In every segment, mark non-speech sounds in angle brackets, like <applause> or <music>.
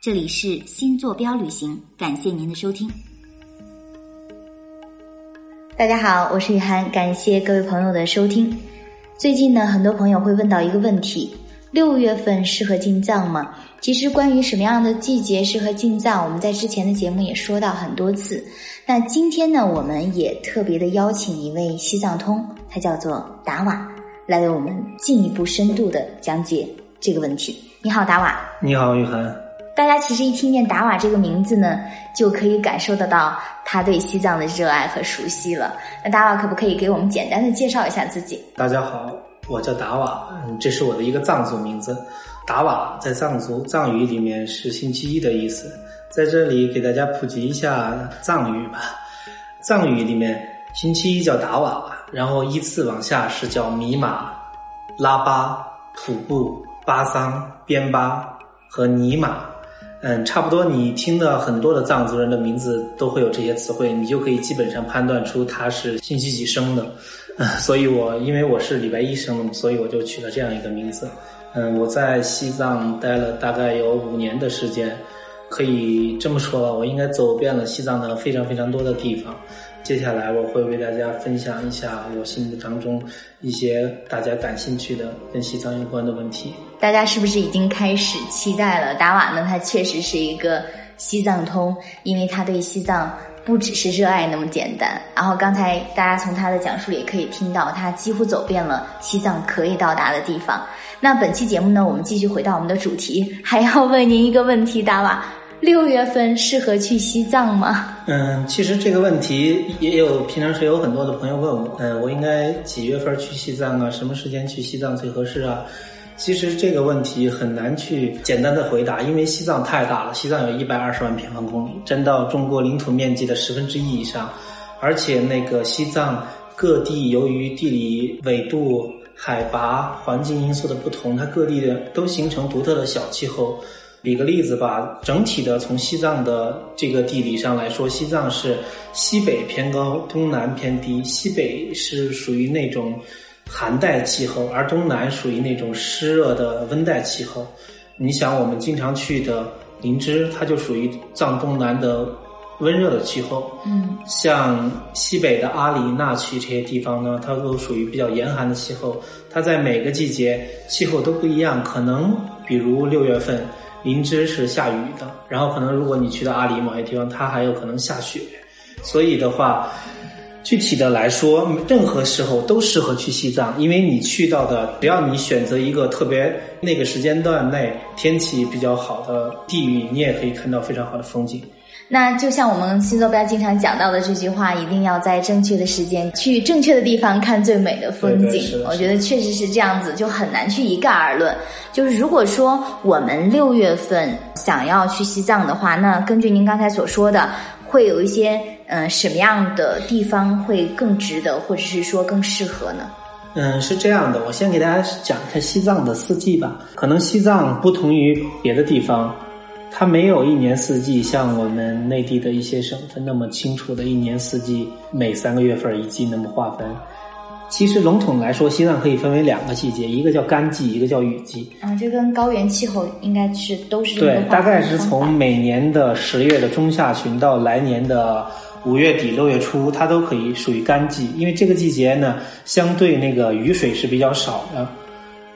这里是新坐标旅行，感谢您的收听。大家好，我是雨涵，感谢各位朋友的收听。最近呢，很多朋友会问到一个问题：六月份适合进藏吗？其实关于什么样的季节适合进藏，我们在之前的节目也说到很多次。那今天呢，我们也特别的邀请一位西藏通，他叫做达瓦，来为我们进一步深度的讲解这个问题。你好，达瓦。你好，雨涵。大家其实一听见达瓦这个名字呢，就可以感受得到他对西藏的热爱和熟悉了。那达瓦可不可以给我们简单的介绍一下自己？大家好，我叫达瓦，嗯，这是我的一个藏族名字。达瓦在藏族藏语里面是星期一的意思。在这里给大家普及一下藏语吧。藏语里面星期一叫达瓦，然后依次往下是叫米玛、拉巴、土布、巴桑、边巴和尼玛。嗯，差不多，你听的很多的藏族人的名字都会有这些词汇，你就可以基本上判断出他是星期几生的。嗯，所以我因为我是礼拜一生的，所以我就取了这样一个名字。嗯，我在西藏待了大概有五年的时间，可以这么说吧，我应该走遍了西藏的非常非常多的地方。接下来我会为大家分享一下我心目当中一些大家感兴趣的跟西藏有关的问题。大家是不是已经开始期待了？达瓦呢？他确实是一个西藏通，因为他对西藏不只是热爱那么简单。然后刚才大家从他的讲述里也可以听到，他几乎走遍了西藏可以到达的地方。那本期节目呢，我们继续回到我们的主题，还要问您一个问题，达瓦。六月份适合去西藏吗？嗯，其实这个问题也有，平常是有很多的朋友问我，嗯，我应该几月份去西藏啊？什么时间去西藏最合适啊？其实这个问题很难去简单的回答，因为西藏太大了，西藏有一百二十万平方公里，占到中国领土面积的十分之一以上，而且那个西藏各地由于地理纬度、海拔、环境因素的不同，它各地的都形成独特的小气候。举个例子吧，整体的从西藏的这个地理上来说，西藏是西北偏高，东南偏低。西北是属于那种寒带气候，而东南属于那种湿热的温带气候。你想，我们经常去的林芝，它就属于藏东南的温热的气候。嗯，像西北的阿里、纳曲这些地方呢，它都属于比较严寒的气候。它在每个季节气候都不一样，可能比如六月份。林芝是下雨的，然后可能如果你去到阿里某些地方，它还有可能下雪，所以的话，具体的来说，任何时候都适合去西藏，因为你去到的，只要你选择一个特别那个时间段内天气比较好的地域，你也可以看到非常好的风景。那就像我们新坐标经常讲到的这句话，一定要在正确的时间去正确的地方看最美的风景。我觉得确实是这样子，就很难去一概而论。就是如果说我们六月份想要去西藏的话，那根据您刚才所说的，会有一些嗯什么样的地方会更值得，或者是说更适合呢？嗯，是这样的，我先给大家讲一下西藏的四季吧。可能西藏不同于别的地方。它没有一年四季，像我们内地的一些省份那么清楚的一年四季每三个月份一季那么划分。其实笼统来说，西藏可以分为两个季节，一个叫干季，一个叫雨季。啊，这跟高原气候应该是都是对，大概是从每年的十月的中下旬到来年的五月底六月初，它都可以属于干季，因为这个季节呢，相对那个雨水是比较少的。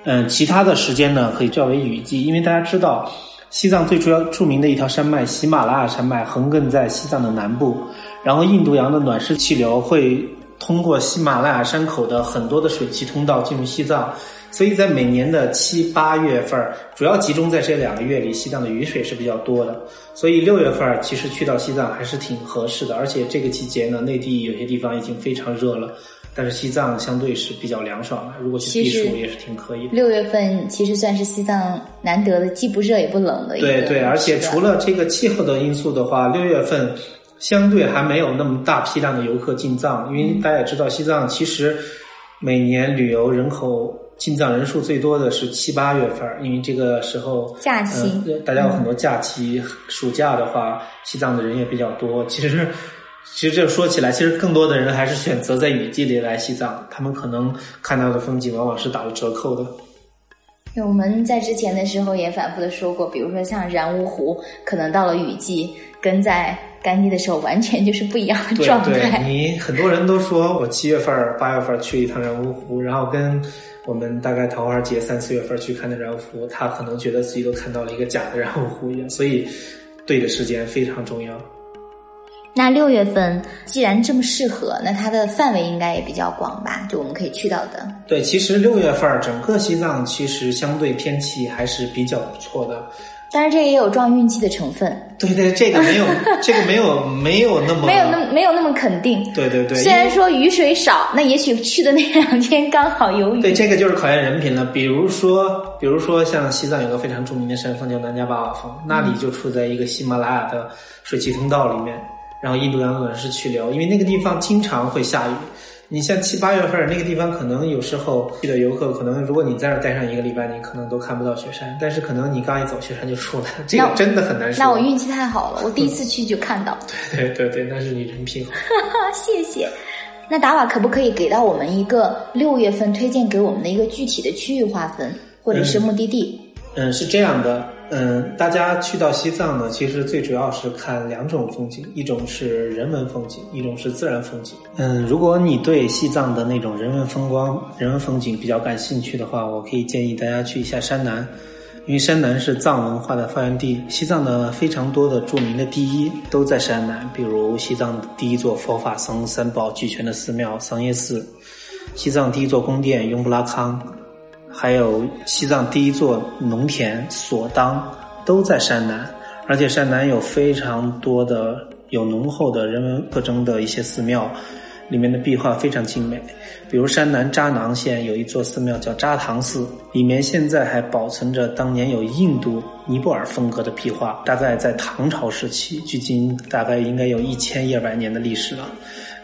嗯，其他的时间呢，可以叫为雨季，因为大家知道。西藏最主要著名的一条山脉喜马拉雅山脉横亘在西藏的南部，然后印度洋的暖湿气流会通过喜马拉雅山口的很多的水汽通道进入西藏，所以在每年的七八月份，主要集中在这两个月里，西藏的雨水是比较多的，所以六月份其实去到西藏还是挺合适的，而且这个季节呢，内地有些地方已经非常热了。但是西藏相对是比较凉爽的，如果去避暑也是挺可以。六月份其实算是西藏难得的既不热也不冷的一个。对对，而且除了这个气候的因素的话，六月份相对还没有那么大批量的游客进藏，因为大家也知道，西藏其实每年旅游人口进藏人数最多的是七八月份，因为这个时候假期大家有很多假期，暑假的话，西藏的人也比较多。其实。其实这说起来，其实更多的人还是选择在雨季里来西藏，他们可能看到的风景往往是打了折扣的。我们在之前的时候也反复的说过，比如说像然乌湖，可能到了雨季，跟在干季的时候完全就是不一样的状态。对，你很多人都说我七月份、八月份去一趟然乌湖，然后跟我们大概桃花节三四月份去看的然乌湖，他可能觉得自己都看到了一个假的然乌湖一样。所以，对的时间非常重要。那六月份既然这么适合，那它的范围应该也比较广吧？就我们可以去到的。对，其实六月份整个西藏其实相对天气还是比较不错的。但是这也有撞运气的成分。对对，这个没有，<laughs> 这个没有没有那么没有那么没有那么肯定。对对对。虽然说雨水少，那也许去的那两天刚好有雨。对，这个就是考验人品了。比如说，比如说像西藏有个非常著名的山峰叫南迦巴瓦峰，那里就处在一个喜马拉雅的水汽通道里面。然后印度洋暖湿气流，因为那个地方经常会下雨。你像七八月份那个地方，可能有时候去的游客，可能如果你在那待上一个礼拜，你可能都看不到雪山。但是可能你刚一走，雪山就出来了，这个真的很难说。那我运气太好了，我第一次去就看到。对 <laughs> 对对对，那是你人品好。<laughs> 谢谢。那达瓦可不可以给到我们一个六月份推荐给我们的一个具体的区域划分，或者是目的地？嗯，是这样的。嗯，大家去到西藏呢，其实最主要是看两种风景，一种是人文风景，一种是自然风景。嗯，如果你对西藏的那种人文风光、人文风景比较感兴趣的话，我可以建议大家去一下山南，因为山南是藏文化的发源地。西藏的非常多的著名的第一都在山南，比如西藏第一座佛法僧三宝俱全的寺庙桑耶寺，西藏第一座宫殿雍布拉康。还有西藏第一座农田索当都在山南，而且山南有非常多的有浓厚的人文特征的一些寺庙，里面的壁画非常精美。比如山南扎囊县有一座寺庙叫扎堂寺，里面现在还保存着当年有印度尼泊尔风格的壁画，大概在唐朝时期，距今大概应该有一千一二百年的历史了。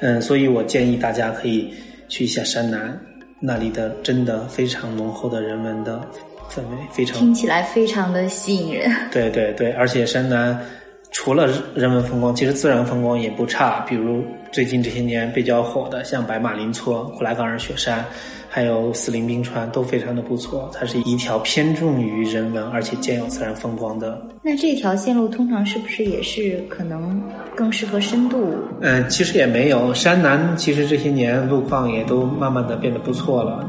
嗯，所以我建议大家可以去一下山南。那里的真的非常浓厚的人文的氛围，非常听起来非常的吸引人。<laughs> 对对对，而且山南除了人文风光，其实自然风光也不差。比如最近这些年比较火的，像白马林措、库莱冈尔雪山。还有四林冰川都非常的不错，它是一条偏重于人文而且兼有自然风光的。那这条线路通常是不是也是可能更适合深度？嗯，其实也没有。山南其实这些年路况也都慢慢的变得不错了，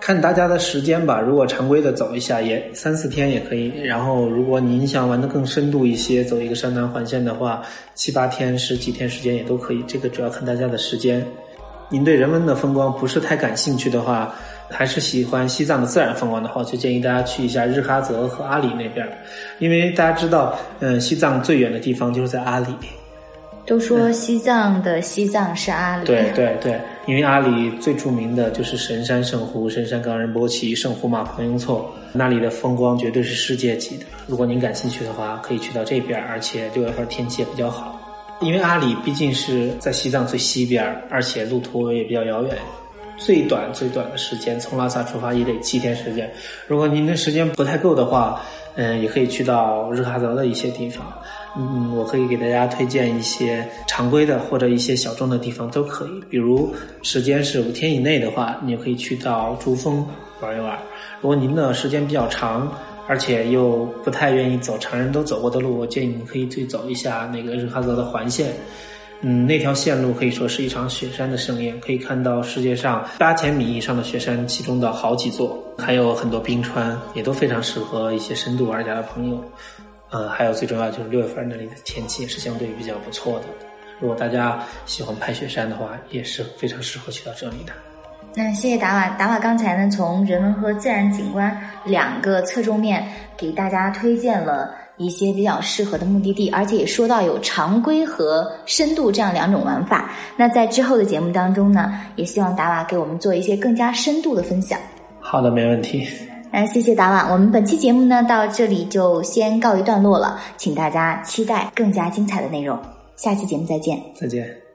看大家的时间吧。如果常规的走一下，也三四天也可以。然后如果您想玩的更深度一些，走一个山南环线的话，七八天、十几天时间也都可以。这个主要看大家的时间。您对人文的风光不是太感兴趣的话，还是喜欢西藏的自然风光的话，就建议大家去一下日喀则和阿里那边，因为大家知道，嗯，西藏最远的地方就是在阿里。都说西藏的西藏是阿里。对对对，因为阿里最著名的就是神山圣湖、神山冈仁波齐、圣湖玛彭雍措，那里的风光绝对是世界级的。如果您感兴趣的话，可以去到这边，而且六月份天气也比较好。因为阿里毕竟是在西藏最西边，而且路途也比较遥远，最短最短的时间从拉萨出发也得七天时间。如果您的时间不太够的话，嗯，也可以去到日喀则的一些地方。嗯，我可以给大家推荐一些常规的或者一些小众的地方都可以。比如时间是五天以内的话，你可以去到珠峰玩一玩。如果您的时间比较长，而且又不太愿意走常人都走过的路，我建议你可以去走一下那个日喀则的环线。嗯，那条线路可以说是一场雪山的盛宴，可以看到世界上八千米以上的雪山，其中的好几座，还有很多冰川，也都非常适合一些深度玩家的朋友。呃，还有最重要就是六月份那里的天气也是相对比较不错的。如果大家喜欢拍雪山的话，也是非常适合去到这里的。那谢谢达瓦，达瓦刚才呢从人文和自然景观两个侧重面给大家推荐了一些比较适合的目的地，而且也说到有常规和深度这样两种玩法。那在之后的节目当中呢，也希望达瓦给我们做一些更加深度的分享。好的，没问题。那谢谢达瓦，我们本期节目呢到这里就先告一段落了，请大家期待更加精彩的内容。下期节目再见，再见。